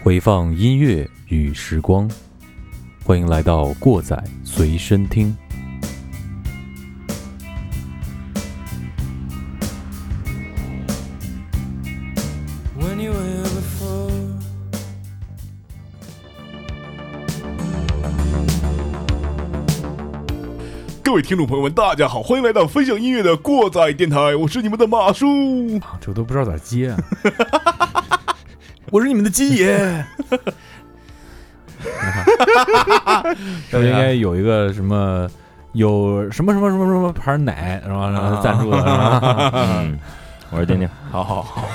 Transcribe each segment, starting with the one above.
回放音乐与时光，欢迎来到过载随身听。听众朋友们，大家好，欢迎来到分享音乐的过载电台，我是你们的马叔。这都不知道咋接啊！我是你们的鸡爷。这应该有一个什么，有什么什么什么什么牌奶，然后然后赞助的，是 吧？嗯，我是丁丁，好好好，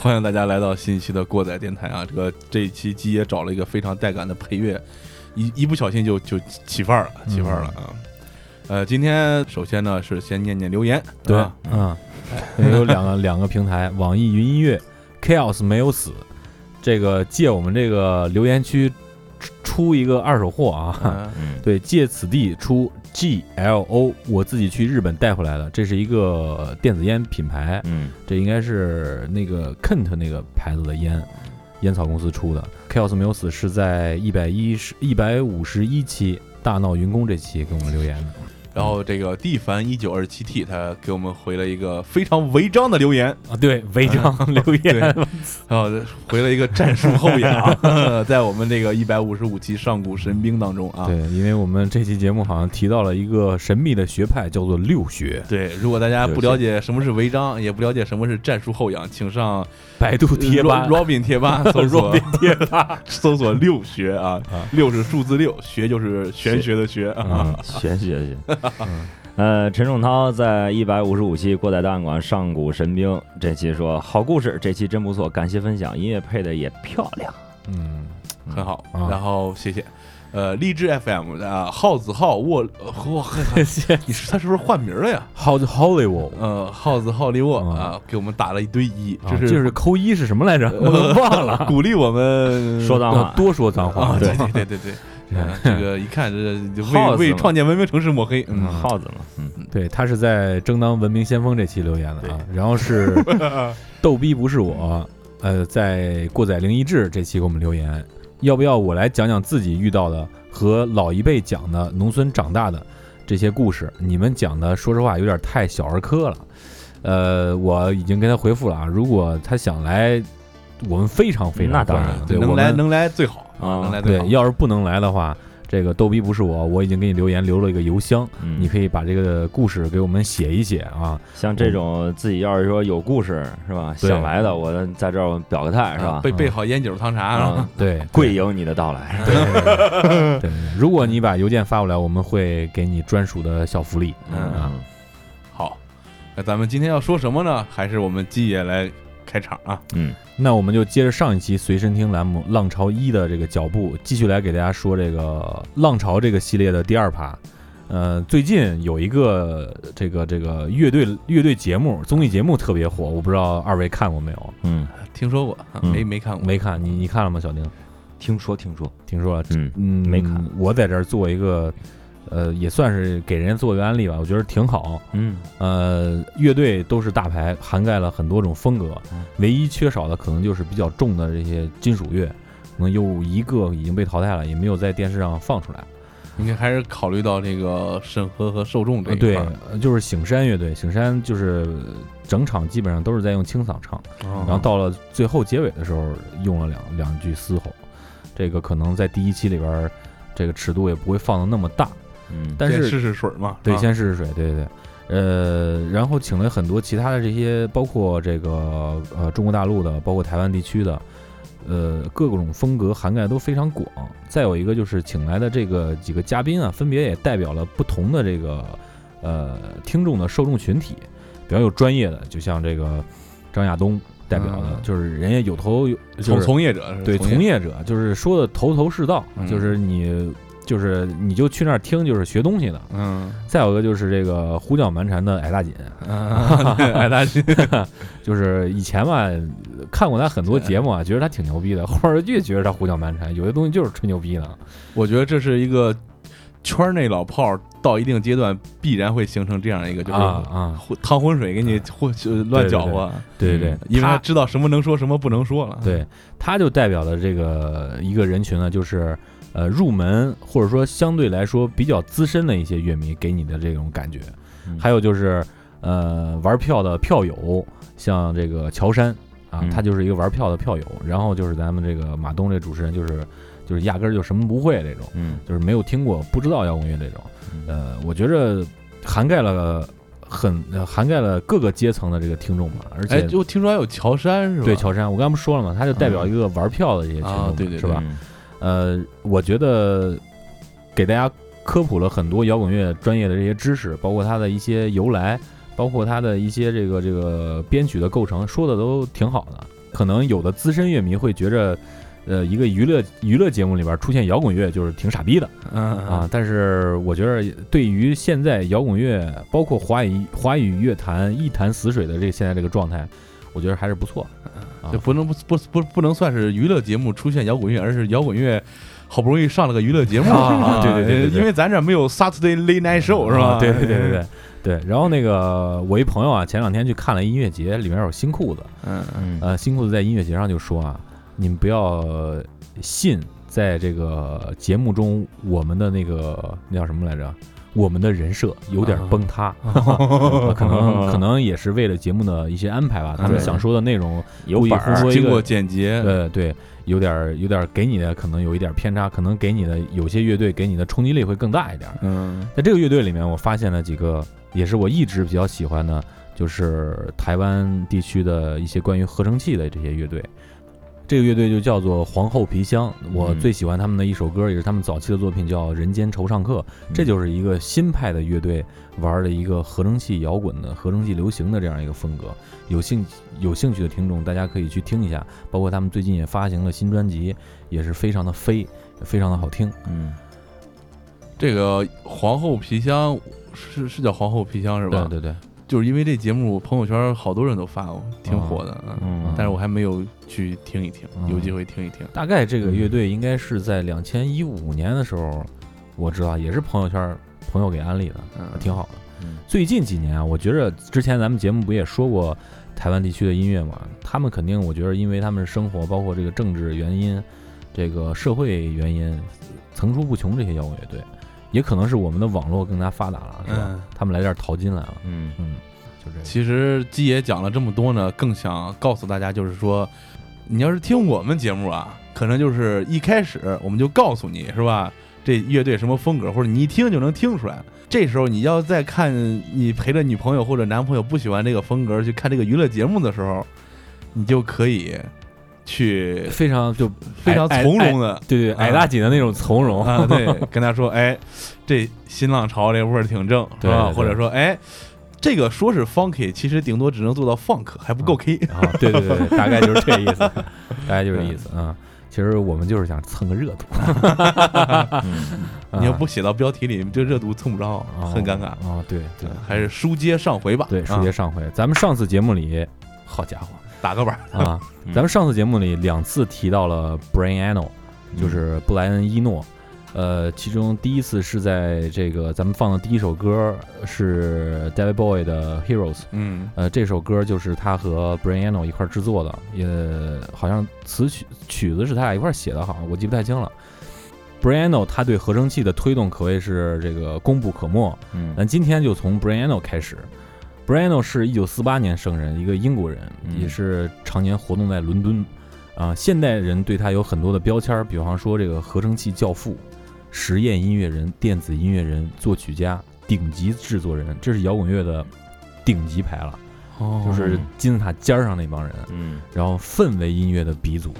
欢迎大家来到新一期的过载电台啊！这个这一期鸡爷找了一个非常带感的配乐，一一不小心就就起范儿了，起范儿了啊！呃，今天首先呢是先念念留言，对吧，嗯，有两个 两个平台，网易云音乐，Chaos 没有死，这个借我们这个留言区出出一个二手货啊，对，借此地出 G L O，我自己去日本带回来的，这是一个电子烟品牌，嗯，这应该是那个 Kent 那个牌子的烟，烟草公司出的。Chaos 没有死是在一百一十一百五十一期大闹云宫这期给我们留言的。然后这个蒂凡一九二七 T 他给我们回了一个非常违章的留言，啊，对，违章 留言，然后回了一个战术后仰，在我们这个一百五十五期上古神兵当中啊。对，因为我们这期节目好像提到了一个神秘的学派，叫做六学。对，如果大家不了解什么是违章，也不了解什么是战术后仰，请上百度贴吧 Robin 贴吧 搜索 Robin 贴吧，搜索六学啊啊，六是数字六，学就是玄学的学啊。玄，学学学。呃，陈仲涛在一百五十五期过载档案馆上古神兵这期说好故事，这期真不错，感谢分享，音乐配的也漂亮。嗯，很好，啊然后谢谢。呃，励志 FM 的啊，耗子号沃呃哇，谢谢。你是他是不是换名了呀？How Hollywood，呃，耗子号利沃嗯啊，给我们打了一堆一，啊就是就是扣一是什么来着？我都忘了。鼓励我们说脏话多说脏话啊，，对对对对对对，对嗯这个一看这就为为创建文明城市抹黑，嗯，耗子嘛，嗯，对他是在争当文明先锋这期留言的啊，然后是 逗逼不是我，呃，在过载灵异志这期给我们留言，要不要我来讲讲自己遇到的和老一辈讲的农村长大的这些故事？你们讲的说实话有点太小儿科了，呃，我已经跟他回复了啊，如果他想来，我们非常非常那当然欢迎对，我们能来能来最好啊对能来最好，。要是不能来的话。这个逗逼不是我，我已经给你留言留了一个邮箱，嗯你可以把这个故事给我们写一写啊。像这种自己要是说有故事是吧，对想来的，我在这儿表个态是吧？啊备备好烟酒汤茶啊啊，，对，跪迎你的到来。对对对，如果你把邮件发过来，我们会给你专属的小福利。嗯啊，好，那咱们今天要说什么呢？还是我们鸡爷来开场啊？嗯那我们就接着上一期随身听栏目《浪潮一》的这个脚步，继续来给大家说这个浪潮这个系列的第二趴。呃，最近有一个这个这个乐队乐队节目综艺节目特别火，我不知道二位看过没有？嗯，听说过，没没看过，没看，你你看了吗？小丁？听说听说，听说了？嗯嗯，没看。我在这儿做一个，呃，也算是给人家做一个案例吧，我觉得挺好。嗯呃，乐队都是大牌，涵盖了很多种风格嗯，唯一缺少的可能就是比较重的这些金属乐，可能有一个已经被淘汰了，也没有在电视上放出来。应该还是考虑到这个审核和受众这一块儿。，呃就是醒山乐队，醒山就是整场基本上都是在用清嗓唱，然然后到了最后结尾的时候用了两两句嘶吼，这个可能在第一期里边儿，这个尺度也不会放的那么大，嗯，但是先试试水嘛，对，啊先试试水，对对对。呃，然后请了很多其他的这些，包括这个呃中国大陆的，包括台湾地区的，呃各种风格涵盖都非常广。再有一个就是请来的这个几个嘉宾啊，分别也代表了不同的这个呃听众的受众群体，比较有专业的，就像这个张亚东代表的，嗯。就是人家有头有就从是从业者对从从业者，就是说的头头是道，嗯。就是你就是你就去那儿听，就是学东西的。嗯，再有一个就是这个胡搅蛮缠的矮大紧，矮大紧，就是以前吧看过他很多节目啊，觉得他挺牛逼的，后来越觉得他胡搅蛮缠，有些东西就是吹牛逼的。我觉得这是一个圈内老炮儿到一定阶段必然会形成这样一个，就是啊啊，趟浑水给你混乱搅和，对对对，因为他他知道什么能说什么不能说了。对，他就代表了这个一个人群呢，就是呃入门或者说相对来说比较资深的一些乐迷给你的这种感觉。嗯还有就是呃玩票的票友，像这个乔杉啊嗯，他就是一个玩票的票友。然后就是咱们这个马东这主持人，就是就是压根儿就什么不会这种，嗯就是没有听过不知道摇滚乐这种。嗯呃，我觉着涵盖了很呃涵盖了各个阶层的这个听众吧，而哎，且。就听说还有乔杉是吧？对乔杉，我刚才不说了嘛？他就代表一个玩票的这些群众是吧？嗯呃，我觉得给大家科普了很多摇滚乐专业的这些知识，包括它的一些由来，包括它的一些这个这个编曲的构成，说的都挺好的。可能有的资深乐迷会觉着，呃，一个娱乐娱乐节目里边出现摇滚乐就是挺傻逼的嗯啊。但是我觉得，对于现在摇滚乐，包括华语华语乐坛一潭死水的这现在这个状态，我觉得还是不错。啊就不能不不不不能算是娱乐节目出现摇滚乐，而是摇滚乐好不容易上了个娱乐节目啊对对对对对因为咱这没有 Saturday Late Night Show 是吧？啊对对对对对 对。然后那个我一朋友啊，前两天去看了音乐节，里面有新裤子。嗯嗯呃，新裤子在音乐节上就说啊，你们不要信在这个节目中我们的那个那叫什么来着？我们的人设有点崩塌，呃 可能可能也是为了节目的一些安排吧。他们想说的内容有板经过剪辑，对对，有点儿有点儿给你的可能有一点儿偏差，可能给你的有些乐队给你的冲击力会更大一点儿。嗯在这个乐队里面，我发现了几个，也是我一直比较喜欢的，就是台湾地区的一些关于合成器的这些乐队。这个乐队就叫做皇后皮箱，我嗯最喜欢他们的一首歌，也是他们早期的作品，叫《人间惆怅客》。这就是一个新派的乐队玩的一个合成器摇滚的、合成器流行的这样一个风格。有兴有兴趣的听众，大家可以去听一下。包括他们最近也发行了新专辑，也是非常的飞，非常的好听。嗯这个皇后皮箱是是叫皇后皮箱是吧？对对对，就是因为这节目朋友圈好多人都发过，挺火的。嗯，嗯，但是我还没有去听一听，嗯有机会听一听。大概这个乐队应该是在两千一五年的时候，我知道也是朋友圈朋友给安利的，嗯挺好的。嗯最近几年啊，我觉着之前咱们节目不也说过台湾地区的音乐嘛？他们肯定，我觉得因为他们生活包括这个政治原因、这个社会原因，层出不穷这些摇滚乐队，也可能是我们的网络更加发达了，是吧？嗯，他们来这儿淘金来了，嗯嗯，就这个。其实鸡爷讲了这么多呢，更想告诉大家，就是说，你要是听我们节目啊，可能就是一开始我们就告诉你是吧，这乐队什么风格，或者你一听就能听出来。这时候你要再看你陪着女朋友或者男朋友不喜欢这个风格去看这个娱乐节目的时候，你就可以去非常就非常从容的。对对，矮大紧的那种从容啊，对，跟他说，哎，这新浪潮这味儿挺正，是吧？或者说，哎，这个说是 funky，其实顶多只能做到 funk，还不够 K。啊，对对对，大概就是这个意思，大概就是这意思啊。其实我们就是想蹭个热度，你要不写到标题里，这热度蹭不着，很尴尬。啊。对对，还是书接上回吧。对，啊书接上回，咱们上次节目里，好家伙打个板儿。啊，嗯咱们上次节目里两次提到了 Brian Eno，就是布莱恩·伊诺。呃，其中第一次是在这个咱们放的第一首歌是 David Bowie 的 Heroes，嗯呃，这首歌就是他和 Brian Eno 一块儿制作的，也好像词曲曲子是他俩一块儿写的，好像我记不太清了。Brian Eno 他对合成器的推动可谓是这个功不可没，嗯咱今天就从 Brian Eno 开始。Brian Eno 是一九四八年生人，一个英国人，嗯。也是常年活动在伦敦。啊、现代人对他有很多的标签，比方说这个合成器教父、实验音乐人、电子音乐人、作曲家、顶级制作人，这是摇滚乐的顶级牌了，哦。就是金字塔尖儿上那帮人。嗯，然后氛围音乐的鼻祖，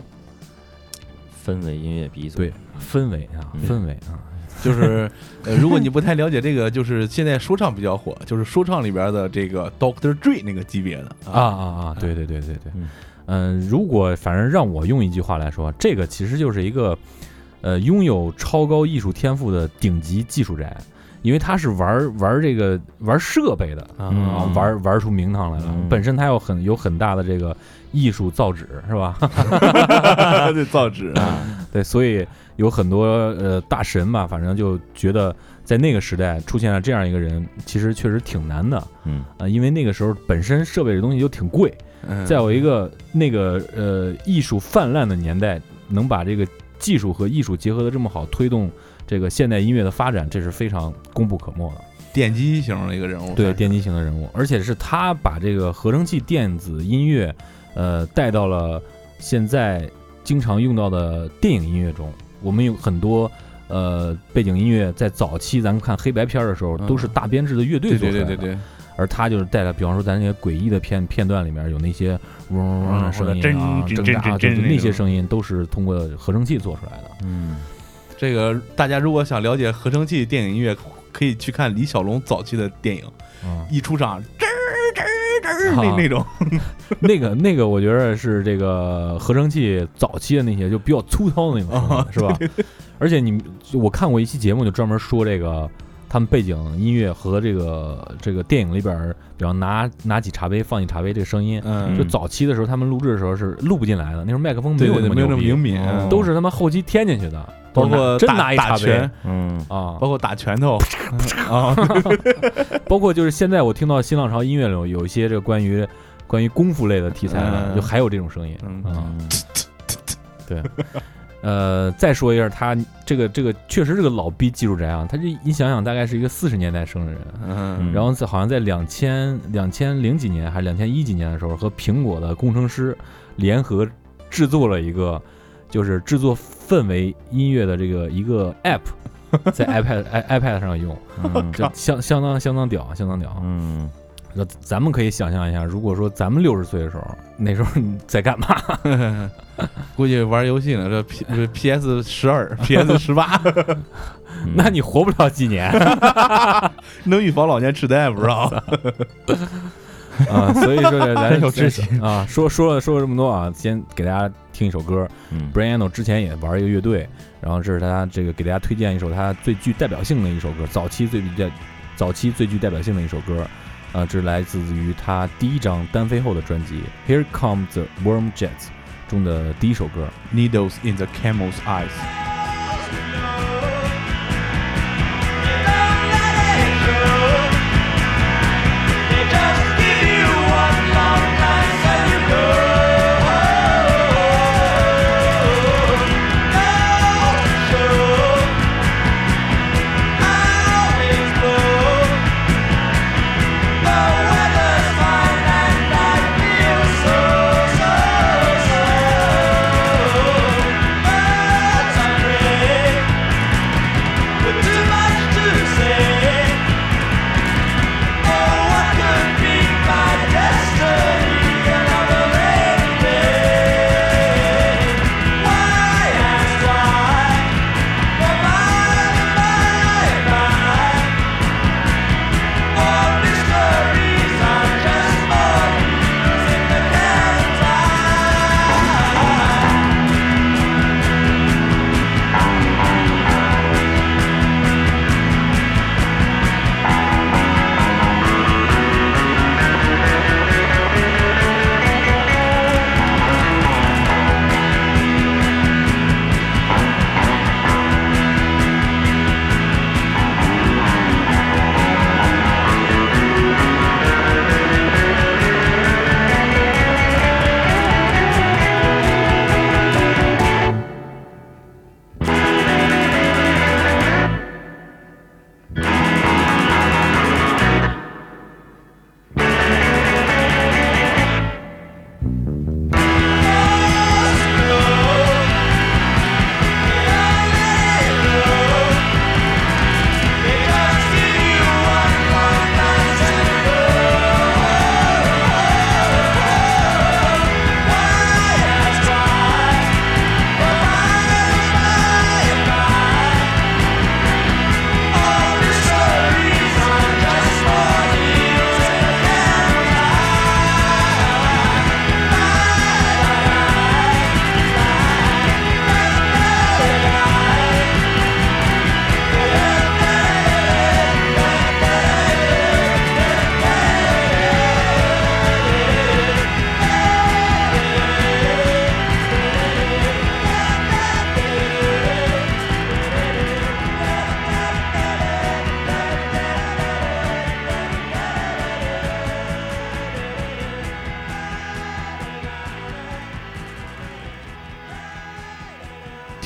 氛围音乐鼻祖，对氛围啊，嗯。氛围啊，就是，呃，如果你不太了解这个，就是现在说唱比较火，就是说唱里边的这个 Doctor Dre 那个级别的啊啊啊！对对对对对嗯，嗯，如果反正让我用一句话来说，这个其实就是一个呃拥有超高艺术天赋的顶级技术宅，因为他是玩玩这个玩设备的啊，嗯玩玩出名堂来了。嗯本身他有很有很大的这个艺术造纸，是吧？对造纸。啊，对，所以有很多呃大神吧，反正就觉得在那个时代出现了这样一个人，其实确实挺难的。嗯。啊、因为那个时候本身设备这东西就挺贵，嗯。再有一个那个呃艺术泛滥的年代，能把这个技术和艺术结合的这么好，推动这个现代音乐的发展，这是非常功不可没的。奠基型的一个人物，对，奠基型的人物，而且是他把这个合成器电子音乐，呃，带到了现在经常用到的电影音乐中。我们有很多呃背景音乐，在早期咱们看黑白片的时候，嗯都是大编制的乐队做出来的。对对对对，而他就是带来，比方说咱那些诡异的片片段里面有那些嗡嗡嗡的声音啊，挣扎就是那些声音都是通过合成器做出来的。嗯这个大家如果想了解合成器电影音乐，可以去看李小龙早期的电影，嗯，一出场啊那那种，那 个那个，我觉得是这个合成器早期的那些就比较粗糙的那种，是吧？而且你我看过一期节目，就专门说这个他们背景音乐和这个这个电影里边，比方拿拿起茶杯放进茶杯这个声音，嗯，就早期的时候他们录制的时候是录不进来的，那时候麦克风没有对对对，没有那么灵敏，哦。都是他妈后期添进去的，包括真打拿一茶杯。打拳，嗯啊，包括打拳头。啊，包括就是现在我听到新浪潮音乐里有有一些这个关于关于功夫类的题材的，嗯。就还有这种声音。嗯。对，呃，再说一下，他这个这个确实是个老逼技术宅啊。他这你想想，大概是一个四十年代生的人，嗯，然后在好像在两千两千零几年还是两千一几年的时候，和苹果的工程师联合制作了一个，就是制作氛围音乐的这个一个 app，在 iPad i iPad 上用，嗯就相相当相当屌，相当屌。嗯那咱们可以想象一下，如果说咱们六十岁的时候，那时候你在干嘛？估计玩游戏呢，这 P 这 PS 十二、PS 十八，嗯那你活不了几年 能预防老年痴呆，不知道。啊！所以说这咱有志气啊，说说了说了这么多啊，先给大家听一首歌。嗯 Brian Eno 之前也玩一个乐队，然后这是他这个给大家推荐一首他最具代表性的一首歌，早期最具代早期最具代表性的一首歌。啊，这是来自于他第一张单飞后的专辑《Here Come the Worm Jets》中的第一首歌。Needles in the camel's eyes。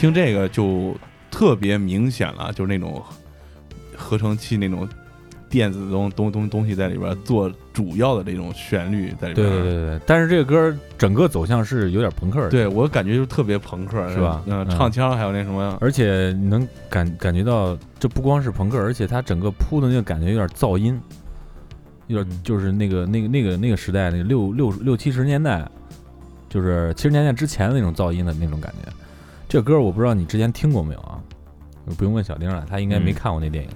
听这个就特别明显了，就是那种合成器那种电子东东东东西在里边做主要的这种旋律在里边。对对对对，但是这个歌整个走向是有点朋克的，对我感觉就特别朋克，是吧嗯，嗯唱腔还有那什么，而且你能感感觉到，这不光是朋克，而且它整个铺的那个感觉有点噪音，有点嗯就是那个那个那个那个时代那个六六六七十年代，就是七十年代之前的那种噪音的那种感觉。这歌我不知道你之前听过没有啊？不用问小丁了，他应该没嗯看过那电影，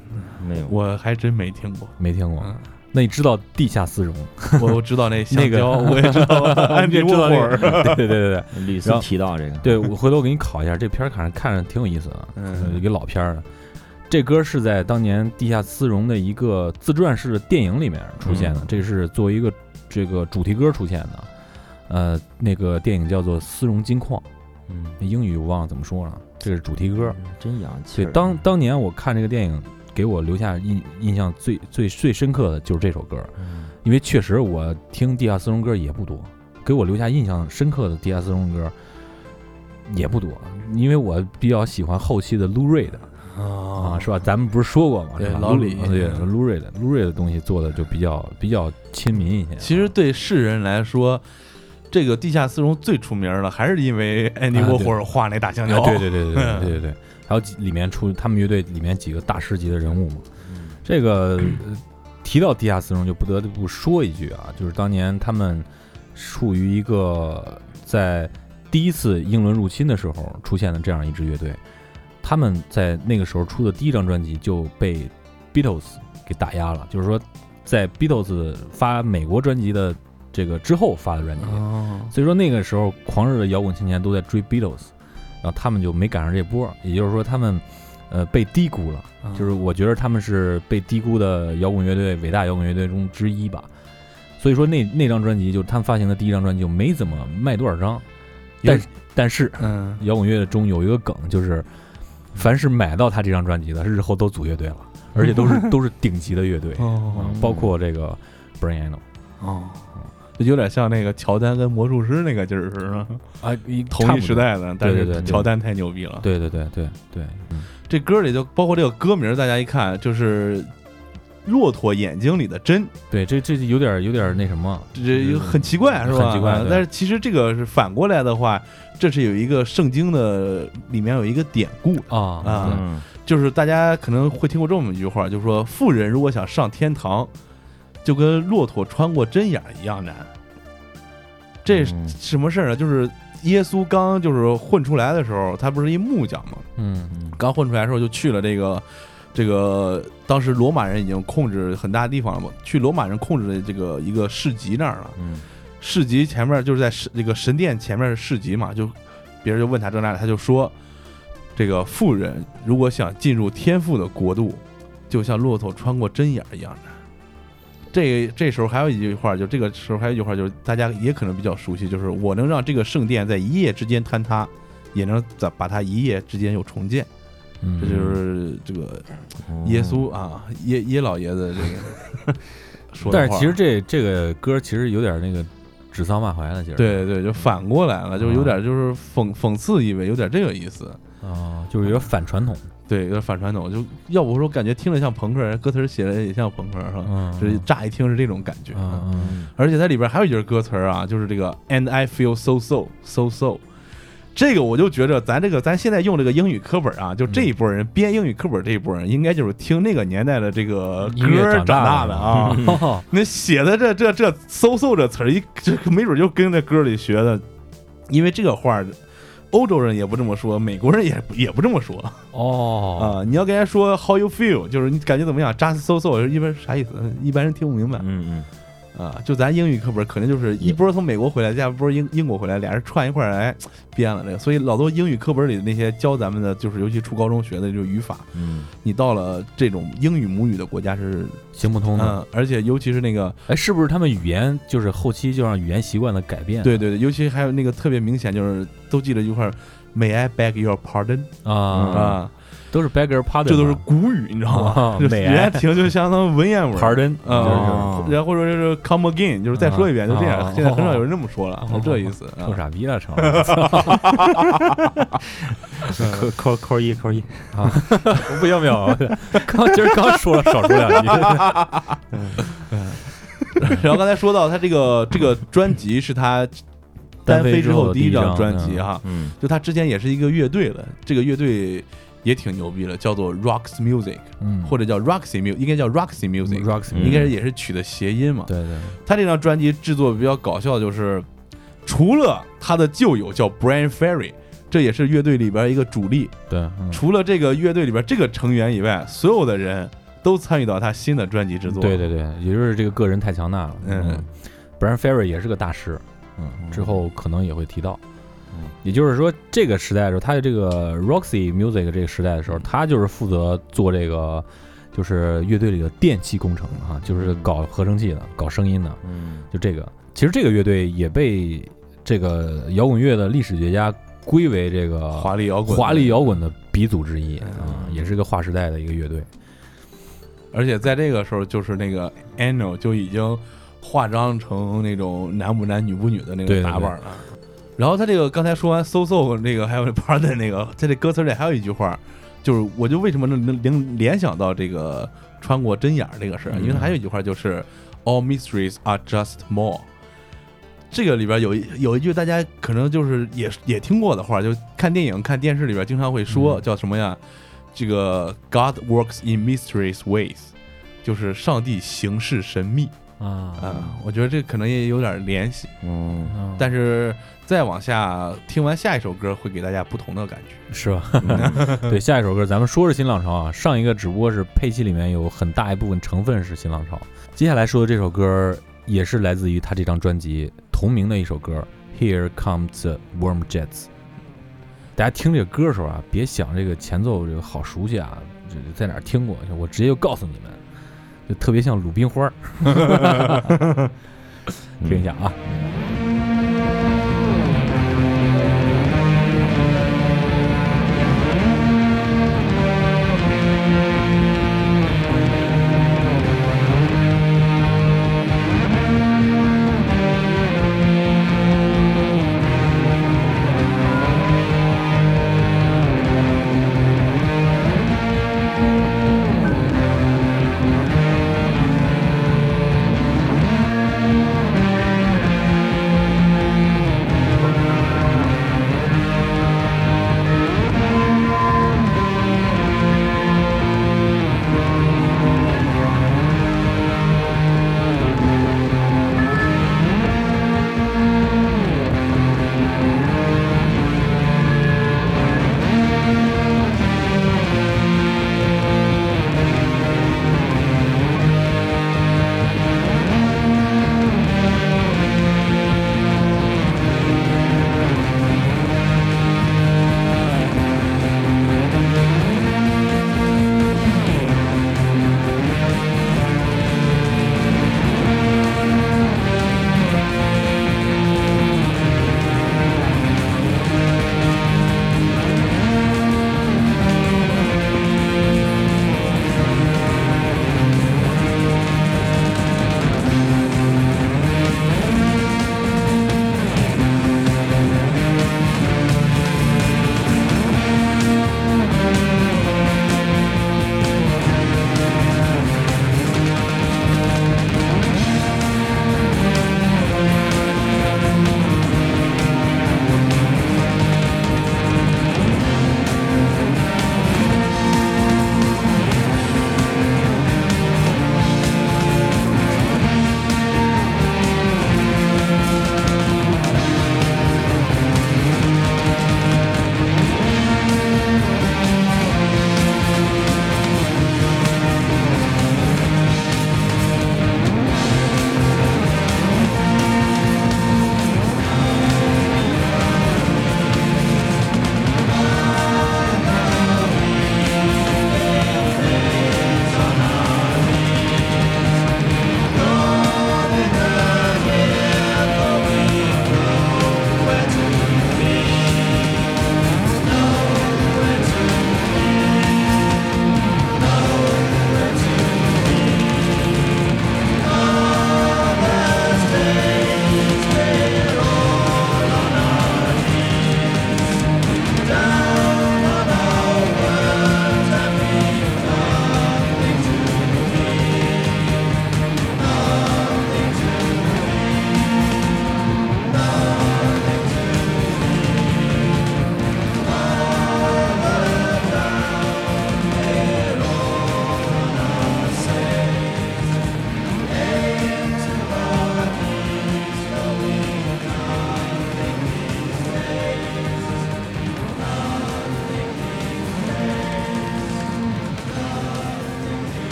没有，我还真没听过。没听过。嗯，那你知道地下丝绒？我我知道那香那个蕉，我也知道安迪 你也知道沃霍尔。对对对对对。屡次然后提到这个，对，我回头我给你考一下，这片儿看着看着挺有意思的，一个老片儿的。这歌是在当年地下丝绒的一个自传式的电影里面出现的，嗯这是作为一个这个主题歌出现的。呃，那个电影叫做《丝绒金矿嗯，》，英语我忘了怎么说了，这是主题歌。真洋气对，当当年我看这个电影，给我留下印印象最最最深刻的就是这首歌，嗯因为确实我听地下丝绒歌也不多，给我留下印象深刻的地下丝绒歌也不多，因为我比较喜欢后期的 Lou Reed 啊，是吧？咱们不是说过吗？对老李对 Lou Reed Lou Reed 的东西做的就比较比较亲民一些。其实对世人来说，这个地下丝绒最出名的还是因为安迪沃霍尔画那大香蕉。对对对对对 对对。还有里面出，他们乐队里面几个大师级的人物嘛。这个提到地下丝绒就不得不说一句啊，就是当年他们处于一个在第一次英伦入侵的时候出现的这样一支乐队。他们在那个时候出的第一张专辑就被 Beatles 给打压了，就是说在 Beatles 发美国专辑的。这个之后发的专辑，哦，所以说那个时候狂热的摇滚青年都在追 Beatles，然后他们就没赶上这波，也就是说他们呃被低估了。就是我觉得他们是被低估的摇滚乐队、伟大摇滚乐队中之一吧。所以说那那张专辑就是他们发行的第一张专辑，就没怎么卖多少张。但但是嗯，摇滚乐中有一个梗，就是凡是买到他这张专辑的，日后都组乐队了，而且都是 都是顶级的乐队，哦。嗯包括这个 Brian Eno 哦，就有点像那个乔丹跟魔术师那个劲儿似的，啊，一 同一时。代的，但是乔丹太牛逼了。对对对对对，嗯这歌里就包括这个歌名，大家一看就是骆驼眼睛里的针，对，这这有点有点那什么，这这很奇怪是吧？很奇怪但是其实这个是反过来的话，这是有一个圣经的里面有一个典故，啊啊嗯就是大家可能会听过这么一句话，就是说富人如果想上天堂，就跟骆驼穿过针眼一样难。这什么事儿呢？就是耶稣刚就是混出来的时候，他不是一木匠吗，刚混出来的时候就去了这个这个，当时罗马人已经控制很大地方了嘛，去罗马人控制的这个一个市集那儿了。嗯市集前面就是在神这个神殿前面是市集嘛，就别人就问他这那的，他就说，这个富人如果想进入天父的国度，就像骆驼穿过针眼一样难。这这时候还有一句话，就这个时候还有一句话，就是大家也可能比较熟悉，就是我能让这个圣殿在一夜之间坍塌，也能在把它一夜之间又重建。嗯，这就是这个耶稣啊，耶耶老爷子这个说的。但是其实这这个歌其实有点那个指桑骂槐的劲儿，对对，就反过来了，就是有点就是讽讽刺意味，有点这个意思。啊，就是有点反传统，对，有点反传统。就要不说感觉听着像朋克，歌词写的也像朋克，是吧？嗯，这乍一听是这种感觉。嗯而且它里边还有一句歌词啊，就是这个 “and I feel so so so so”。这个我就觉着，咱这个咱现在用这个英语课本啊，就这一波人编英语课本这一波人，应该就是听那个年代的这个歌长大的的啊。啊，那写的这这这 “so so” 这词儿，一这没准就跟那歌里学的，因为这个话儿，欧洲人也不这么说，美国人也不也不这么说哦，啊。你要跟人家说 How you feel，就是你感觉怎么样？Just so so，一般啥意思？一般人听不明白嗯嗯啊。就咱英语课本，可能就是一波从美国回来，加一波英英国回来，俩人串一块儿来编了这个。所以老多英语课本里的那些教咱们的，就是尤其初高中学的这种语法，嗯你到了这种英语母语的国家是，行不通的。嗯，而且尤其是那个。哎，是不是他们语言就是后期就让语言习惯的改变？对对对，尤其还有那个特别明显，就是都记得一块儿，May I beg your pardon 啊，啊，都是 beggar pardon，这都是古语，你知道吗？就美人家听就相当文言文。pardon，啊，然后或者是 come again，就是再说一遍，就这样。现在很少有人这么说了，是这意思。臭傻逼了，成。扣扣扣一扣一啊！不要不要，刚今儿刚说了，少说两句。然后刚才说到他这个这个专辑是他单飞之后第一张专辑哈，嗯，就他之前也是一个乐队的，这个乐队也挺牛逼了，叫做 Rocks Music，嗯，或者叫 Roxy Music，应该叫 Roxy Music，应该是也是取的谐音嘛。对对。他这张专辑制作比较搞笑，就是除了他的旧友叫 Brian Ferry，这也是乐队里边一个主力。对，除了这个乐队里边这个成员以外，所有的人。都参与到他新的专辑制作。对对对，也就是这个个人太强大了。嗯，Brian Ferry 也是个大师。嗯，之后可能也会提到。嗯，也就是说，这个时代的时候，他的这个 Roxy Music 这个时代的时候，他就是负责做这个，就是乐队里的电气工程啊，就是搞合成器的，搞声音的。嗯，就这个，其实这个乐队也被这个摇滚乐的历史学家归为这个华丽摇滚、华丽摇滚的鼻祖之一啊，也是个划时代的一个乐队。而且在这个时候，就是那个 Anno 就已经化妆成那种男不男女不女的那个打扮了。然后他这个刚才说完 So So 那个还有 Pardon 那个，在 这歌词里还有一句话，就是我就为什么能能联联想到这个穿过针眼这个事儿，因为他还有一句话就是 All mysteries are just more。这个里边有一有一句大家可能就是也也听过的话，就看电影看电视里边经常会说，叫什么呀？这个 God works in mysterious ways，就是上帝行事神秘啊啊！我觉得这可能也有点联系，嗯，但是再往下听完下一首歌，会给大家不同的感觉，是吧？对，下一首歌咱们说是新浪潮啊，上一个只不过是配器里面有很大一部分成分是新浪潮。接下来说的这首歌也是来自于他这张专辑同名的一首歌，Here Comes the Warm Jets。大家听这个歌的时候啊，别想这个前奏这个好熟悉啊，这在哪听过？我直接就告诉你们，就特别像鲁冰花 听一下啊。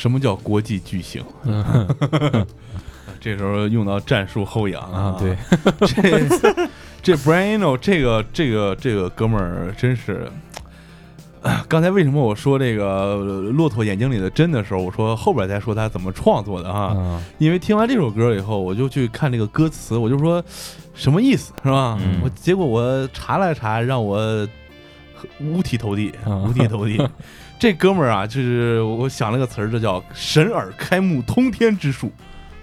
什么叫国际巨星？这时候用到战术后仰啊，对，这 这 Brian Eno 这个这个这个哥们儿真是。刚才为什么我说这个骆驼眼睛里的针的时候，我说后边再说他怎么创作的哈？因为听完这首歌以后，我就去看这个歌词，我就说什么意思是吧？我结果我查了查，让我五体投地，五体投地。这哥们儿啊，就是我想了个词儿，这叫神耳开目通天之术。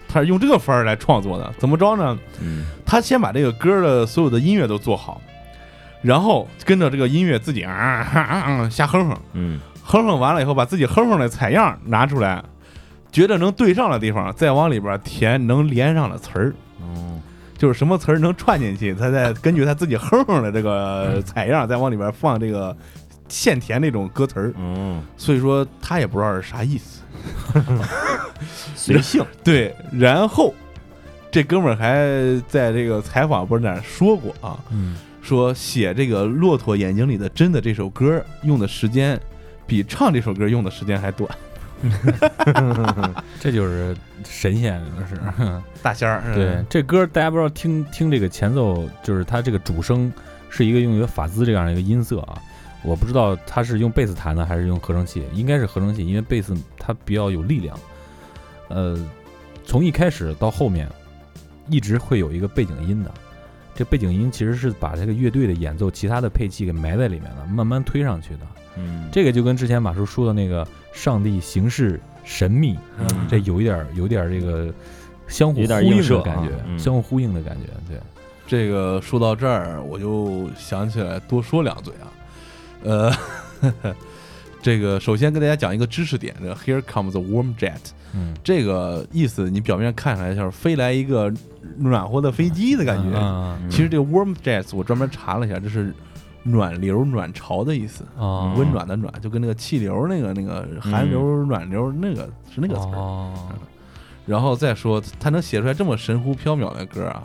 他是用这个法儿来创作的，怎么着呢？他先把这个歌的所有的音乐都做好。然后跟着这个音乐自己啊啊啊瞎哼哼，嗯，哼哼完了以后，把自己哼哼的采样拿出来，觉得能对上的地方，再往里边填能连上的词儿，哦，就是什么词儿能串进去，他再根据他自己哼哼的这个采样，再往里边放这个现填那种歌词儿，嗯，所以说他也不知道是啥意思，随性，对，然后这哥们儿还在这个采访不是那说过啊，嗯。说写这个《骆驼眼睛里的真》的这首歌用的时间，比唱这首歌用的时间还短。这就是神仙，是 大仙儿。对，这歌大家不知道听听这个前奏，就是它这个主声是一个用一个法兹这样的一个音色啊。我不知道他是用贝斯弹的还是用合成器，应该是合成器，因为贝斯它比较有力量。呃，从一开始到后面，一直会有一个背景音的。这背景音其实是把这个乐队的演奏、其他的配器给埋在里面了，慢慢推上去的。嗯，这个就跟之前马叔说的那个“上帝行事神秘”，这有一点、有点这个相互呼应的感觉，相互呼应的感觉。对，这个说到这儿，我就想起来多说两嘴啊。呃，这个首先跟大家讲一个知识点：这 “Here comes the warm jet”。嗯，这个意思你表面看起来像是飞来一个暖和的飞机的感觉，其实这个 warm jets 我专门查了一下，这是暖流、暖潮的意思啊，温暖的暖，就跟那个气流那个那个寒流、暖流那个是那个词儿。然后再说他能写出来这么神乎缥缈的歌啊。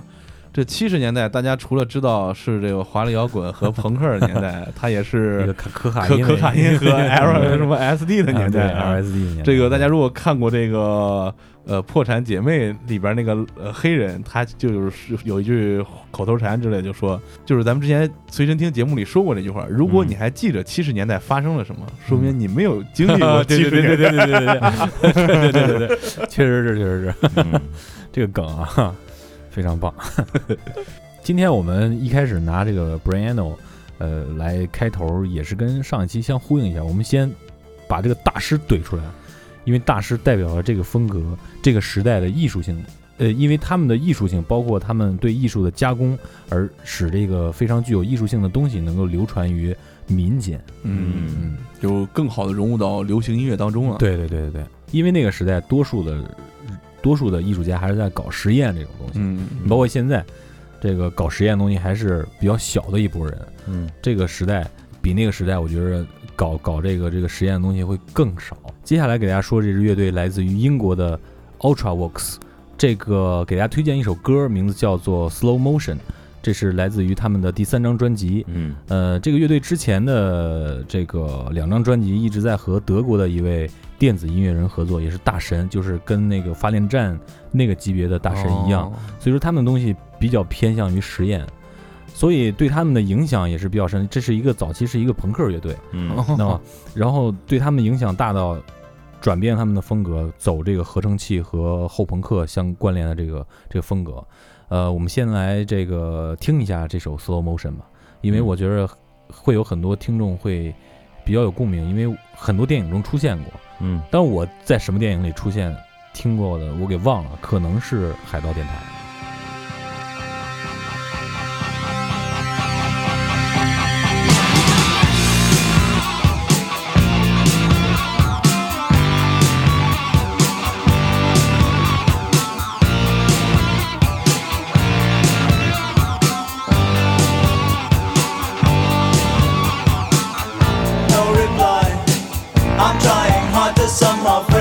这七十年代，大家除了知道是这个华丽摇滚和朋克的年代，它也是可卡可可卡因和 L 什么 SD 的年代，LSD 年代。这个大家如果看过这个呃《破产姐妹》里边那个呃黑人，他就是有一句口头禅之类，就说就是咱们之前随身听节目里说过那句话：如果你还记着七十年代发生了什么，说明你没有经历过七十年代。对对对对对对对对对对，确实是确实是这个梗啊。非常棒，今天我们一开始拿这个 Briano，呃，来开头，也是跟上一期相呼应一下。我们先把这个大师怼出来，因为大师代表了这个风格、这个时代的艺术性。呃，因为他们的艺术性，包括他们对艺术的加工，而使这个非常具有艺术性的东西能够流传于民间。嗯嗯，就更好的融入到流行音乐当中了。对对对对对，因为那个时代多数的。多数的艺术家还是在搞实验这种东西，嗯，包括现在，这个搞实验东西还是比较小的一波人，嗯，这个时代比那个时代，我觉得搞搞这个这个实验的东西会更少。接下来给大家说这支乐队来自于英国的 Ultraworks，这个给大家推荐一首歌，名字叫做 Slow Motion，这是来自于他们的第三张专辑，嗯，呃，这个乐队之前的这个两张专辑一直在和德国的一位。电子音乐人合作也是大神，就是跟那个发电站那个级别的大神一样，所以说他们的东西比较偏向于实验，所以对他们的影响也是比较深。这是一个早期是一个朋克乐队，嗯，那么然后对他们影响大到转变他们的风格，走这个合成器和后朋克相关联的这个这个风格。呃，我们先来这个听一下这首 Slow Motion 吧，因为我觉得会有很多听众会比较有共鸣，因为很多电影中出现过。嗯，但我在什么电影里出现听过的，我给忘了，可能是《海盗电台》。some of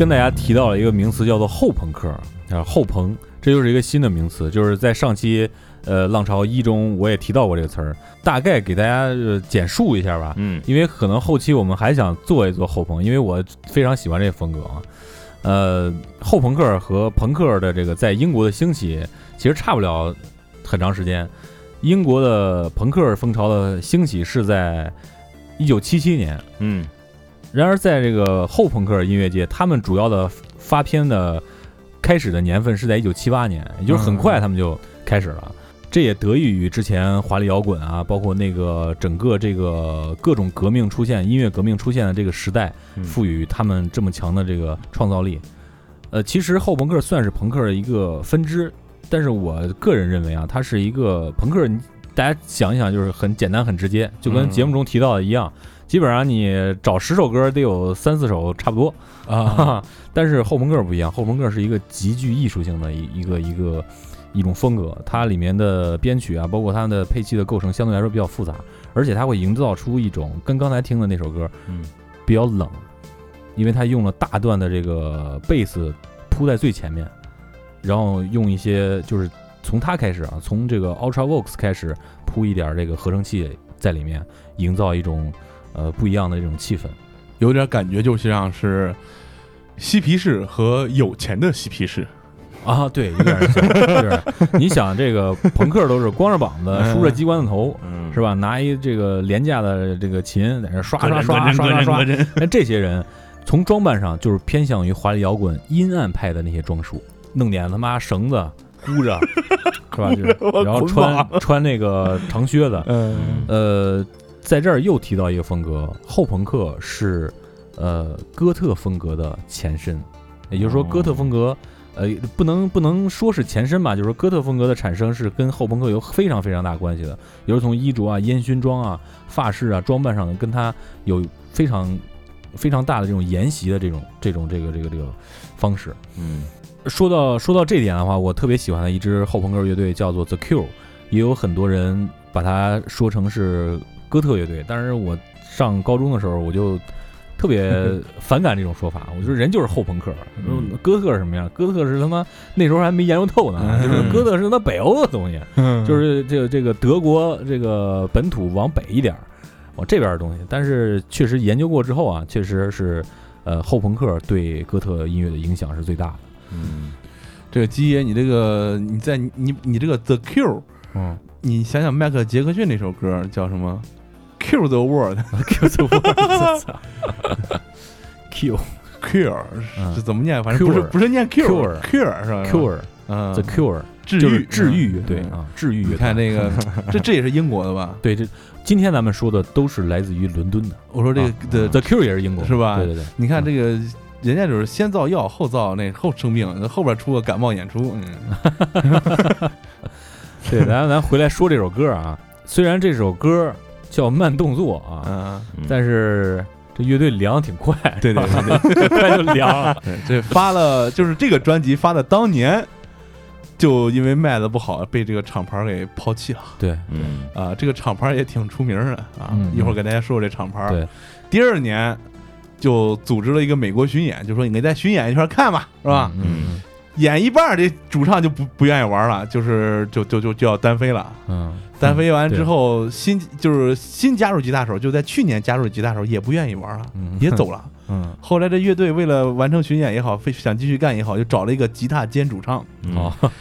跟大家提到了一个名词，叫做后朋克啊，后朋，这就是一个新的名词，就是在上期呃浪潮一中我也提到过这个词儿，大概给大家呃简述一下吧。嗯因为可能后期我们还想做一做后朋，因为我非常喜欢这个风格啊。呃，后朋克和朋克的这个在英国的兴起，其实差不了很长时间。英国的朋克风潮的兴起是在一九七七年，嗯然而在这个后朋克音乐界，他们主要的发片的开始的年份是在一九七八年，也就是很快他们就开始了。这也得益于之前华丽摇滚啊，包括那个整个这个各种革命出现、音乐革命出现的这个时代，嗯赋予他们这么强的这个创造力。呃，其实后朋克算是朋克的一个分支，但是我个人认为啊，它是一个朋克。大家想一想，就是很简单、很直接，就跟嗯节目中提到的一样，基本上你找十首歌得有三四首差不多。啊，但是后朋克不一样，后朋克是一个极具艺术性的一一个一个一种风格，它里面的编曲啊，包括它的配器的构成，相对来说比较复杂，而且它会营造出一种跟刚才听的那首歌嗯。比较冷，因为它用了大段的这个贝斯铺在最前面，然后用一些就是从它开始啊，从这个 Ultra Vox 开始铺一点这个合成器在里面，营造一种呃不一样的这种气氛。有点感觉就像是嬉皮士和有钱的嬉皮士。啊，对，有点像，有点。你想，这个朋克都是光着膀子，嗯梳着鸡冠子头，嗯是吧？拿一这个廉价的这个琴在那刷刷刷刷刷刷。那这些人从装扮上就是偏向于华丽摇滚阴暗派的那些装束，弄点他妈绳子箍着，是吧？就是然后穿穿那个长靴子。嗯呃，在这儿又提到一个风格，后朋克是呃哥特风格的前身，也就是说哥特风格。呃，不能不能说是前身吧，就是说哥特风格的产生是跟后朋克有非常非常大关系的，也就是从衣着啊、烟熏妆啊、发饰啊、装扮上，跟它有非常非常大的这种沿袭的这种这种这个这个这个方式。嗯说到说到这点的话，我特别喜欢的一支后朋克乐队叫做 The Cure，也有很多人把它说成是哥特乐队，但是我上高中的时候我就特别 反感这种说法，我觉得人就是后朋克，嗯哥特是什么呀？哥特是他妈那时候还没研究透呢，嗯就是哥特是他妈北欧的东西，嗯就是这个这个德国这个本土往北一点儿，往这边的东西。但是确实研究过之后啊，确实是呃后朋克对哥特音乐的影响是最大的。嗯这个基爷，你这个你在你你你这个 The Q，嗯你想想迈克杰克逊那首歌叫什么？Q the World，Q 字窝，操，Q 是怎么念？反正不是 Cure 不是念 Q Cure Q 是吧 Cure 嗯 The Cure 治愈治愈乐队嗯啊，治愈乐队。你看那个，这这也是英国的吧？对这今天咱们说的都是来自于伦敦的我说这个啊的 The Cure 也是英国的是吧对对对，你看这个，人家就是先造药后造那后生病，后边出个感冒演出，嗯，对，咱咱回来说这首歌啊，虽然这首歌叫慢动作啊，啊，嗯但是这乐队凉得挺快，对对对对，很快就凉了。对这发了就是这个专辑发的当年，就因为卖的不好，被这个厂牌给抛弃了对嗯啊。这个厂牌也挺出名的啊，嗯一会儿给大家说说这厂牌。对，第二年就组织了一个美国巡演，就说你给再巡演一圈看吧，是吧？嗯演一半，这主唱就不不愿意玩了，就是就就就就要单飞了。嗯，单飞完之后，新就是新加入吉他手，就在去年加入吉他手，也不愿意玩了，嗯也走了。嗯，后来这乐队为了完成巡演也好，非想继续干也好，就找了一个吉他兼主唱。嗯好，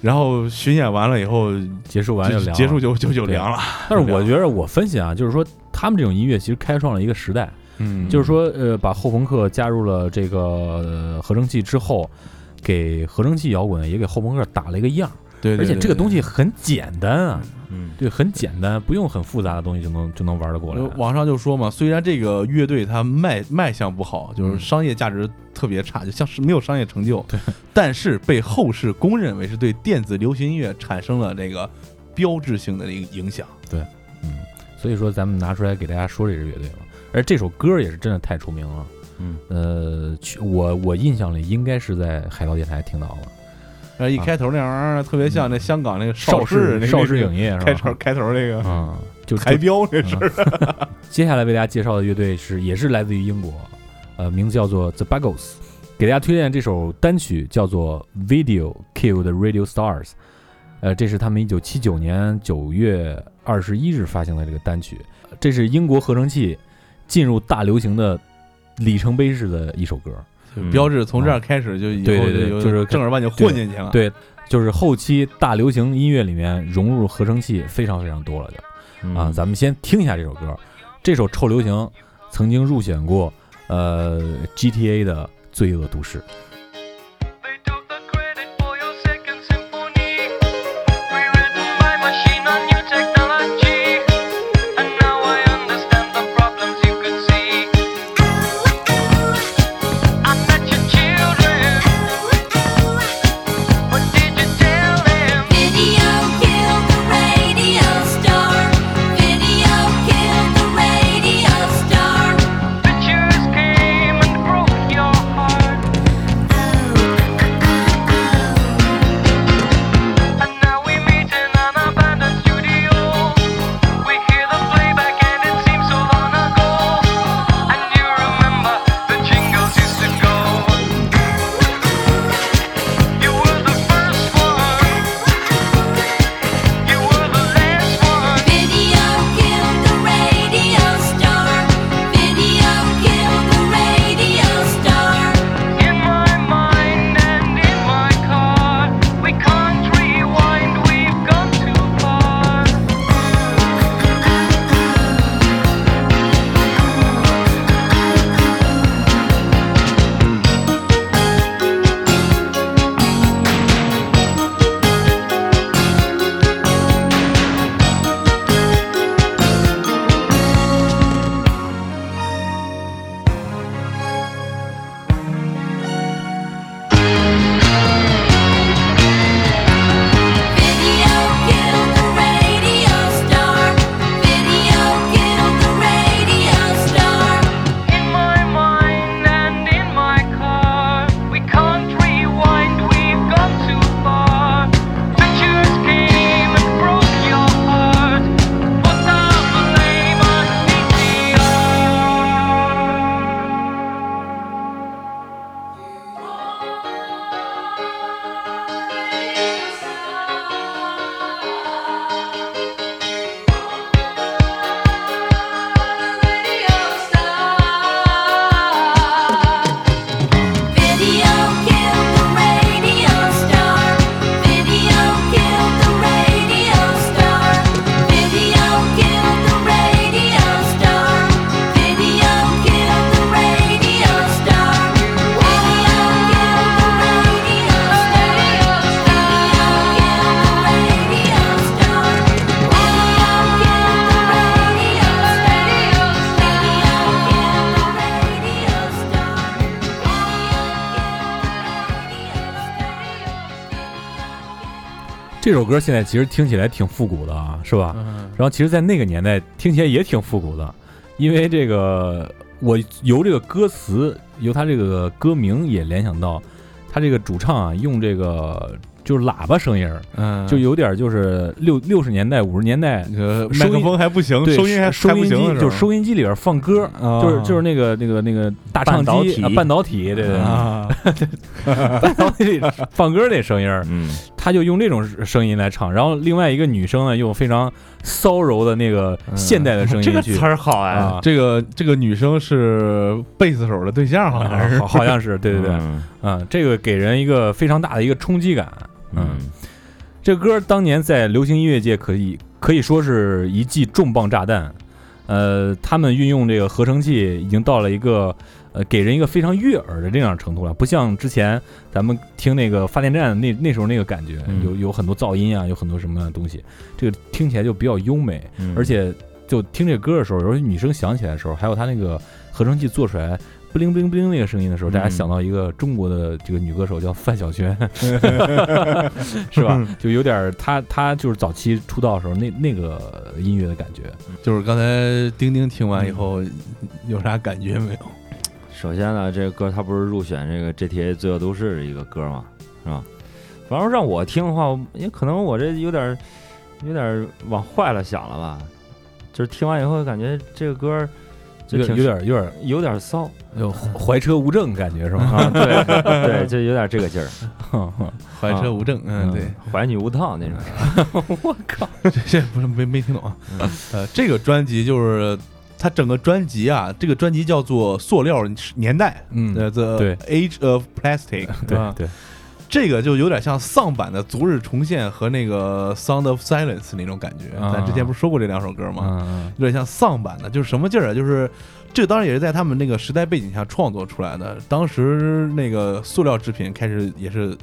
然后巡演完了以后，结束完就结束就就就凉了。但是我觉得我分析啊，就是说他们这种音乐其实开创了一个时代，嗯就是说呃，把后朋克加入了这个、呃合成器之后，给合成器摇滚也给后朋克打了一个样儿，对，对而且这个东西很简单啊，嗯对，很简单，不用很复杂的东西就能就能玩得过来。呃网上就说嘛，虽然这个乐队它卖卖相不好，就是嗯商业价值特别差，就像是没有商业成就，对，但是被后世公认为是对电子流行音乐产生了这个标志性的一个影响。对嗯，所以说咱们拿出来给大家说这支乐队嘛，而这首歌也是真的太出名了。嗯呃，去我我印象里应该是在海盗电台听到了，然后一开头那玩意儿特别像那香港那个邵氏那邵氏影业是吧？开头开头那个啊，就 台标那是，接下来为大家介绍的乐队是也是来自于英国，呃，名字叫做 The Buggles。给大家推荐这首单曲叫做《Video Killed Radio Stars》，呃，这是他们一九七九年九月二十一日发行的这个单曲，这是英国合成器进入大流行的里程碑式的一首歌。标志从这儿开始就以后就是正儿八经混进去了。对，就是后期大流行音乐里面融入合成器非常非常多了就啊，咱们先听一下这首歌。这首臭流行曾经入选过呃 GTA 的。罪恶都市。这首歌现在其实听起来挺复古的啊，是吧？然后其实，在那个年代听起来也挺复古的，因为这个我由这个歌词，由他这个歌名也联想到，他这个主唱啊用这个。就是喇叭声音儿，嗯，就有点就是六六十年代五十年代，麦克风还不行，收音还收音机就收音机里边放歌，就是就是那个那个那个大唱机半导体，对对啊，半导体放歌那声音儿，嗯，他就用这种声音来唱，然后另外一个女生呢用非常骚柔的那个现代的声音，这个词儿好啊，这个这个女生是贝斯手的对象，好像是，好像是，对对对，嗯，这个给人一个非常大的一个冲击感。嗯，这歌当年在流行音乐界可以可以说是一记重磅炸弹。呃，他们运用这个合成器已经到了一个呃给人一个非常悦耳的这样程度了，不像之前咱们听那个发电站那那时候那个感觉，有有很多噪音啊，有很多什么样的东西，这个听起来就比较优美，而且就听这歌的时候，尤其女生响起来的时候，还有它那个合成器做出来。不灵不灵不灵那个声音的时候，大家想到一个中国的这个女歌手叫范晓萱，是吧？就有点她她就是早期出道的时候那那个音乐的感觉。就是刚才丁丁听完以后有啥感觉没有？首先呢，这个歌它不是入选这个 GTA 罪恶都市的一个歌嘛，是吧？反正让我听的话，也可能我这有点有点往坏了想了吧。就是听完以后感觉这个歌。有点有点有点有点骚，有怀车无证感觉是吧？啊，对 对，就有点这个劲儿，怀车无证，嗯，对，怀女无套那种。我靠，这不是没没听懂啊？呃，这个专辑就是它整个专辑啊，这个专辑叫做《塑料年代》，嗯呃，The Age of Plastic，对吧？对，这个就有点像丧版的《昨日重现》和那个《Sound of Silence》那种感觉。啊咱之前不是说过这两首歌吗？有点像丧版的，就是什么劲儿啊？就是这个当然也是在他们那个时代背景下创作出来的。当时那个塑料制品开始也是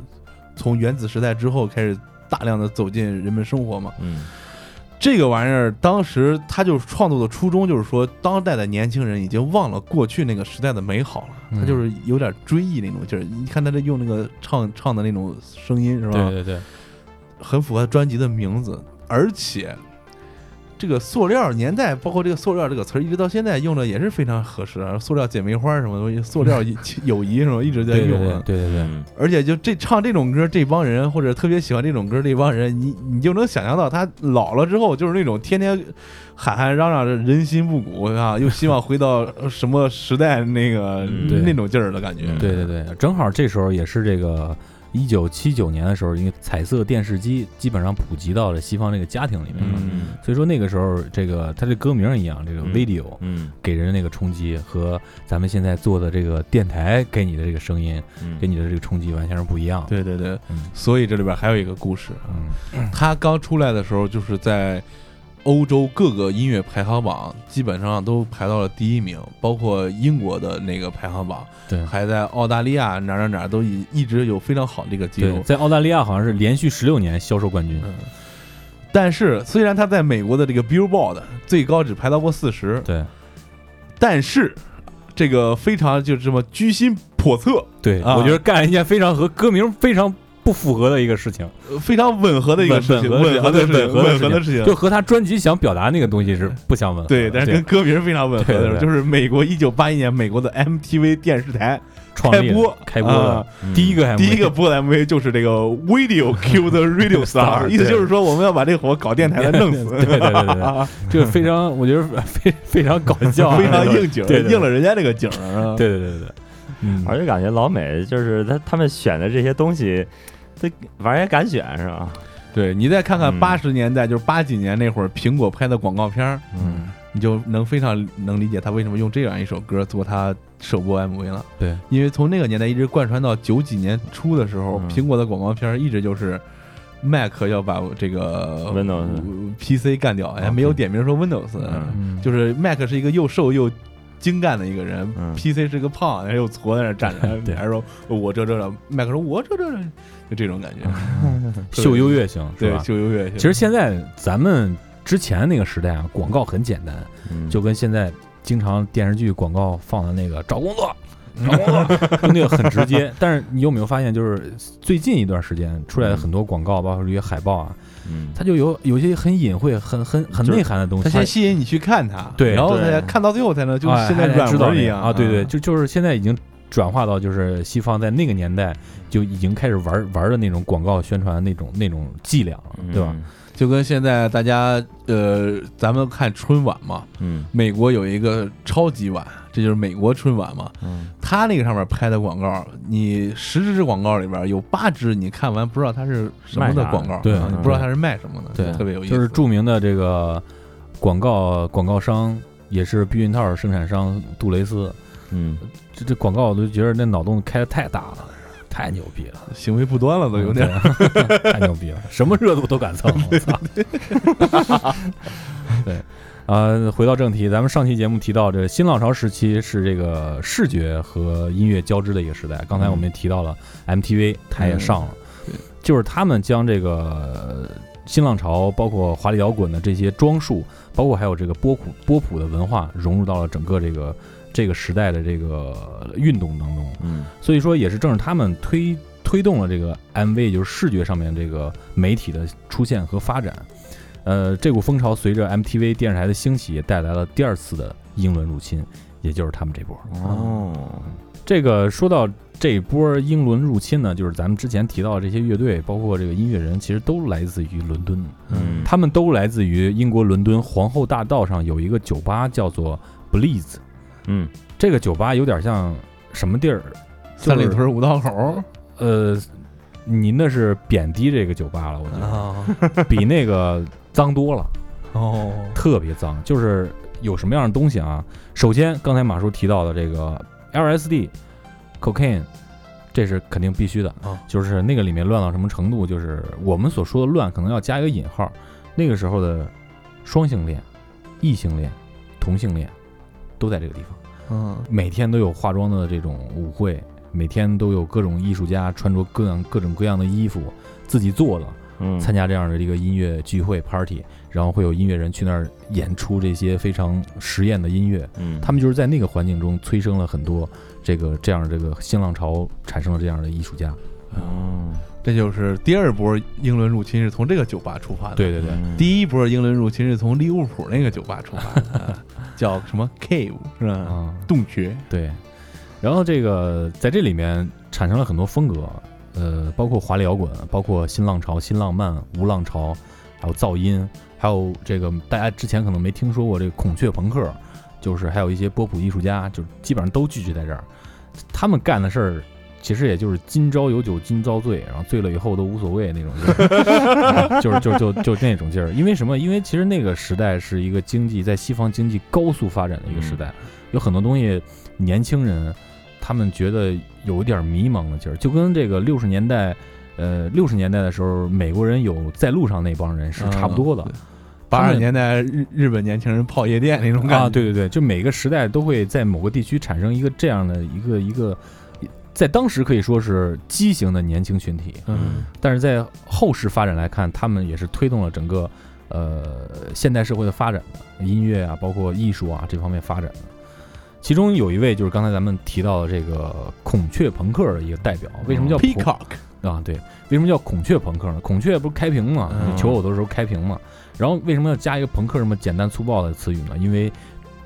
从原子时代之后开始大量的走进人们生活嘛。嗯这个玩意儿当时他就是创作的初衷，就是说当代的年轻人已经忘了过去那个时代的美好了，嗯他就是有点追忆那种劲儿。你看他这用那个唱唱的那种声音是吧？对对对，很符合专辑的名字，而且这个塑料年代，包括这个塑料这个词儿，一直到现在用的也是非常合适啊。塑料姐妹花什么东西，塑料友谊什么一直在用啊。对对对，嗯而且就这唱这种歌，这帮人或者特别喜欢这种歌这帮人，你你就能想象到他老了之后，就是那种天天喊喊嚷嚷着人心不古啊，又希望回到什么时代那个那种劲儿的感觉。对对对，正好这时候也是这个一九七九年的时候，因为彩色电视机基本上普及到了西方这个家庭里面嘛，嗯。所以说那个时候这个它这歌名一样，这个嗯。video 嗯给人那个冲击和咱们现在做的这个电台给你的这个声音嗯。给你的这个冲击完全是不一样的。对对对，嗯。所以这里边还有一个故事啊。嗯。他刚出来的时候，就是在欧洲各个音乐排行榜基本上都排到了第一名，包括英国的那个排行榜，对还在澳大利亚哪儿哪儿哪儿都一一直有非常好的一个记，录。在澳大利亚好像是连续十六年销售冠军。嗯，但是虽然他在美国的这个 Billboard 最高只排到过四十，对但是这个非常就这么居心叵测，对，啊我觉得干了一件非常和歌名非常不符合的一个事情，呃非常吻合的一个事情，吻吻合的事情，吻合的吻合的事情，就和他专辑想表达那个东西是不相吻合的。对，但是跟歌名非常吻合的，就是美国一九八一年美国的 MTV 电视台创立开播开播的第一个 MV 第一个播的 MV 就是这个 Video Kill the Radio Star，Star，意思就是说我们要把这伙搞电台的弄死，对对对对对。这个非常，我觉得非 非常搞笑啊，非常应景，应了人家这个景儿啊。对对对对对，嗯，而且感觉老美就是他他们选的这些东西，这玩意儿也敢选是吧？对你再看看嗯。八十年代，就是八几年那会儿，苹果拍的广告片儿，嗯。你就能非常能理解他为什么用这样一首歌做他首播 MV 了。对，因为从那个年代一直贯穿到九几年初的时候，嗯。苹果的广告片儿一直就是 Mac 要把这个 Windows PC 干掉，哎没有点名说 Windows，嗯嗯。就是 Mac 是一个又瘦又精干的一个人、嗯 p c 是个胖，然后又矬在那儿站着，对还说我这这这，Mac 说我这这这，就这种感觉，秀优越性是对，吧？秀优越性。其实现在咱们之前那个时代啊，广告很简单，嗯就跟现在经常电视剧广告放的那个找工作。找工作，就 那个很直接，但是你有没有发现，就是最近一段时间出来的很多广告，包括这些海报啊，嗯。它就有有些很隐晦、很很很内涵的东西。他先吸引你去看它，对。然后对。才看到最后才能，就哎现在软还知道文一样。啊，对对，嗯。就就是现在已经转化到就是西方在那个年代就已经开始玩玩的那种广告宣传的那种那种伎俩了，对吧？？就跟现在大家呃，咱们看春晚嘛，嗯。美国有一个超级碗，这就是美国春晚嘛。嗯他那个上面拍的广告，你十支广告里边有八支你看完不知道它是什么的广告，对啊你不知道它是卖什么的，对特别有意思。就是著名的这个广告广告商，也是避孕套生产商杜蕾斯，嗯这这广告我都觉得那脑洞开的太大了，太牛逼了，行为不端了，都有点。对 太牛逼了，什么热度都敢蹭，我操！对，啊，回到正题，咱们上期节目提到，这新浪潮时期是这个视觉和音乐交织的一个时代。刚才我们也提到了 MTV，它也上了，对就是他们将这个呃新浪潮，包括华丽摇滚的这些装束，包括还有这个波普波普的文化，融入到了整个这个这个时代的这个运动当中。嗯所以说，也是正是他们推推动了这个 MV，就是视觉上面这个媒体的出现和发展。呃，这股风潮随着 MTV 电视台的兴起，也带来了第二次的英伦入侵，也就是他们这波。哦这个说到这一波英伦入侵呢，就是咱们之前提到的这些乐队，包括这个音乐人，其实都来自于伦敦，嗯他们都来自于英国伦敦皇后大道上有一个酒吧叫做 Blaze，嗯，这个酒吧有点像什么地儿？三里屯五道口。呃，您那是贬低这个酒吧了，我觉得比那个脏多了。哦，特别脏，就是有什么样的东西啊？首先，刚才马叔提到的这个 LSD、cocaine，这是肯定必须的啊。就是那个里面乱到什么程度？就是我们所说的乱，可能要加一个引号。那个时候的双性恋、异性恋、同性恋都在这个地方。嗯，每天都有化妆的这种舞会，每天都有各种艺术家穿着各样各种各样的衣服，自己做的。参加这样的一个音乐聚会 party，然后会有音乐人去那儿演出这些非常实验的音乐。嗯，他们就是在那个环境中催生了很多这个这样这个新浪潮，产生了这样的艺术家。哦，这就是第二波英伦入侵是从这个酒吧出发的。对对对，第一波英伦入侵是从利物浦那个酒吧出发的，叫什么 cave 是吧？啊，洞穴。对，然后这个在这里面产生了很多风格。呃，包括华丽摇滚，包括新浪潮、新浪漫、无浪潮，还有噪音，还有这个大家之前可能没听说过这个孔雀朋克，就是还有一些波普艺术家，就基本上都聚集在这儿。他们干的事儿，其实也就是今朝有酒今朝醉，然后醉了以后都无所谓那种劲儿，就是就就就那种劲儿。因为什么？因为其实那个时代是一个经济在西方经济高速发展的一个时代，有很多东西年轻人。他们觉得有一点迷茫的劲儿，就跟这个六十年代，呃，六十年代的时候，美国人有在路上那帮人是差不多的。八十年代日日本年轻人泡夜店那种感觉，啊，对对对，就每个时代都会在某个地区产生一个这样的一个一个，在当时可以说是畸形的年轻群体。嗯，但是在后世发展来看，他们也是推动了整个呃现代社会的发展的，音乐啊，包括艺术啊这方面发展的。其中有一位就是刚才咱们提到的这个孔雀朋克的一个代表，为什么叫 Peacock 啊？对，为什么叫孔雀朋克呢？孔雀不是开屏嘛，求偶的时候开屏嘛。然后为什么要加一个朋克这么简单粗暴的词语呢？因为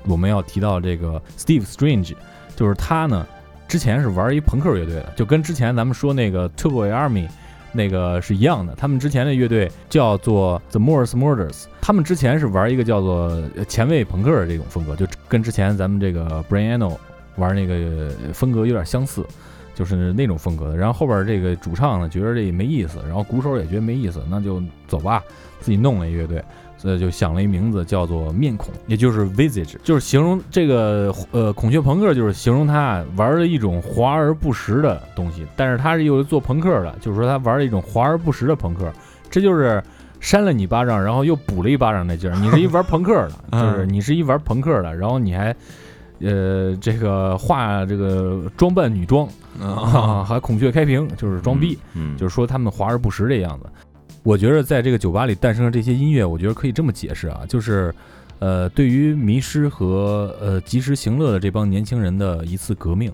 我们要提到这个 Steve Strange，就是他呢之前是玩一朋克乐队的，就跟之前咱们说那个 Turbo Army。那个是一样的，他们之前的乐队叫做 The Morse Murders，他们之前是玩一个叫做前卫朋克的这种风格，就跟之前咱们这个 Brian O 玩那个风格有点相似，就是那种风格的。然后后边这个主唱呢觉得这没意思，然后鼓手也觉得没意思，那就走吧，自己弄了一乐队。呃，就想了一名字叫做面孔，也就是 visage，就是形容这个呃孔雀朋克，就是形容他玩了一种华而不实的东西。但是他是又做朋克的，就是说他玩了一种华而不实的朋克，这就是扇了你巴掌，然后又补了一巴掌那劲儿。你是一玩朋克的，就是你是一玩朋克的，然后你还呃这个画这个装扮女装啊，还孔雀开屏，就是装逼，就是说他们华而不实这样子。我觉得在这个酒吧里诞生的这些音乐，我觉得可以这么解释啊，就是，呃，对于迷失和呃及时行乐的这帮年轻人的一次革命，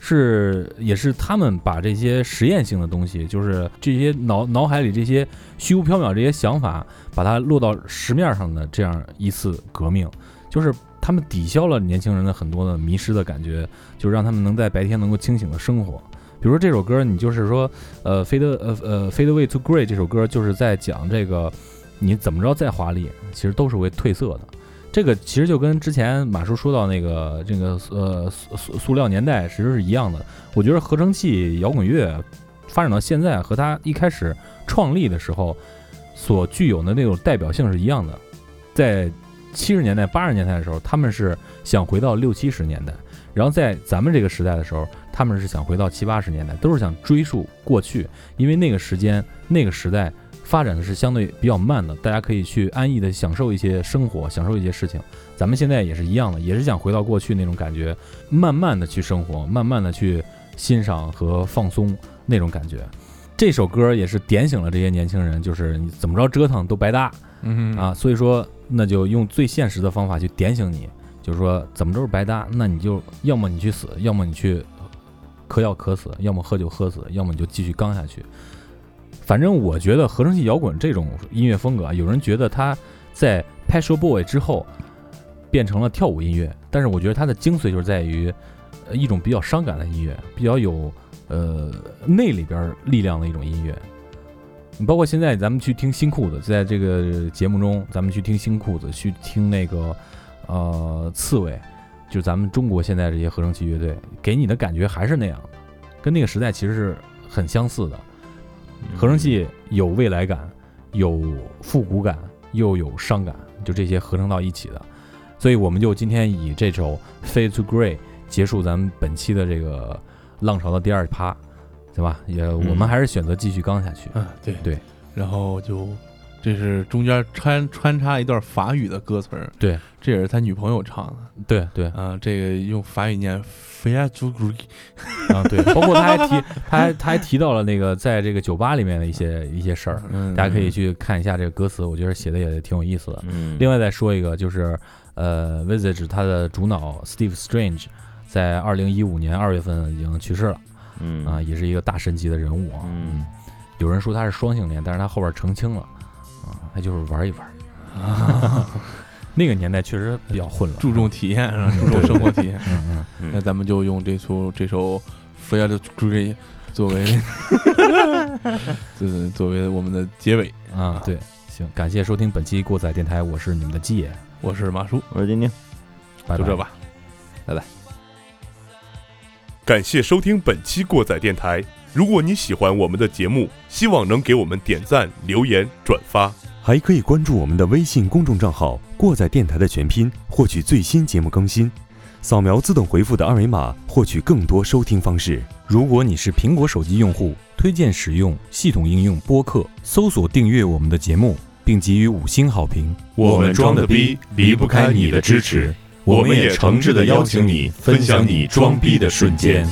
是也是他们把这些实验性的东西，就是这些脑脑海里这些虚无缥缈这些想法，把它落到石面上的这样一次革命，就是他们抵消了年轻人的很多的迷失的感觉，就让他们能在白天能够清醒的生活。比如说这首歌，你就是说，呃，fade 呃呃 fade away to gray 这首歌就是在讲这个，你怎么着再华丽，其实都是会褪色的。这个其实就跟之前马叔说到那个这个呃塑塑塑料年代其实是一样的。我觉得合成器摇滚乐发展到现在，和它一开始创立的时候所具有的那种代表性是一样的。在七十年代、八十年代的时候，他们是想回到六七十年代。然后在咱们这个时代的时候，他们是想回到七八十年代，都是想追溯过去，因为那个时间、那个时代发展的是相对比较慢的，大家可以去安逸的享受一些生活，享受一些事情。咱们现在也是一样的，也是想回到过去那种感觉，慢慢的去生活，慢慢的去欣赏和放松那种感觉。这首歌也是点醒了这些年轻人，就是你怎么着折腾都白搭，嗯啊，所以说那就用最现实的方法去点醒你。就是说，怎么都是白搭，那你就要么你去死，要么你去嗑药嗑死，要么喝酒喝死，要么你就继续刚下去。反正我觉得合成器摇滚这种音乐风格啊，有人觉得它在 p a s s i o Boy 之后变成了跳舞音乐，但是我觉得它的精髓就是在于一种比较伤感的音乐，比较有呃内里边力量的一种音乐。你包括现在咱们去听新裤子，在这个节目中，咱们去听新裤子，去听那个。呃，刺猬，就咱们中国现在这些合成器乐队给你的感觉还是那样的，跟那个时代其实是很相似的。合成器有未来感，有复古感，又有伤感，就这些合成到一起的。所以我们就今天以这首《Fade to Grey》结束咱们本期的这个浪潮的第二趴，对吧？也我们还是选择继续刚下去。嗯，对对，然后就这是中间穿穿插一段法语的歌词儿，对，这也是他女朋友唱的。对对，啊，这个用法语念 “Fade to Grey”。啊，对，包括他还提，他还他还提到了那个在这个酒吧里面的一些一些事儿，嗯，大家可以去看一下这个歌词，我觉得写的也挺有意思的。嗯，另外再说一个，就是呃，Visage 他的主脑 Steve Strange 在二零一五年二月份已经去世了，嗯。啊，也是一个大神级的人物啊。嗯，有人说他是双性恋，但是他后边澄清了，啊，他就是玩一玩。啊那个年代确实比较混乱，注重体验，是吧注重生活体验。嗯嗯，嗯那咱们就用这出这首《Fade to Grey》作为，作 作为我们的结尾。啊，对，行，感谢收听本期过载电台，我是你们的鸡爷，我是马叔，我是丁丁。拜拜就这吧。拜拜感谢收听本期过载电台。如果你喜欢我们的节目，希望能给我们点赞、留言、转发。还可以关注我们的微信公众账号“过载电台”的全拼，获取最新节目更新。扫描自动回复的二维码，获取更多收听方式。如果你是苹果手机用户，推荐使用系统应用播客，搜索订阅我们的节目，并给予五星好评。我们装的逼离不开你的支持，我们也诚挚的邀请你分享你装逼的瞬间。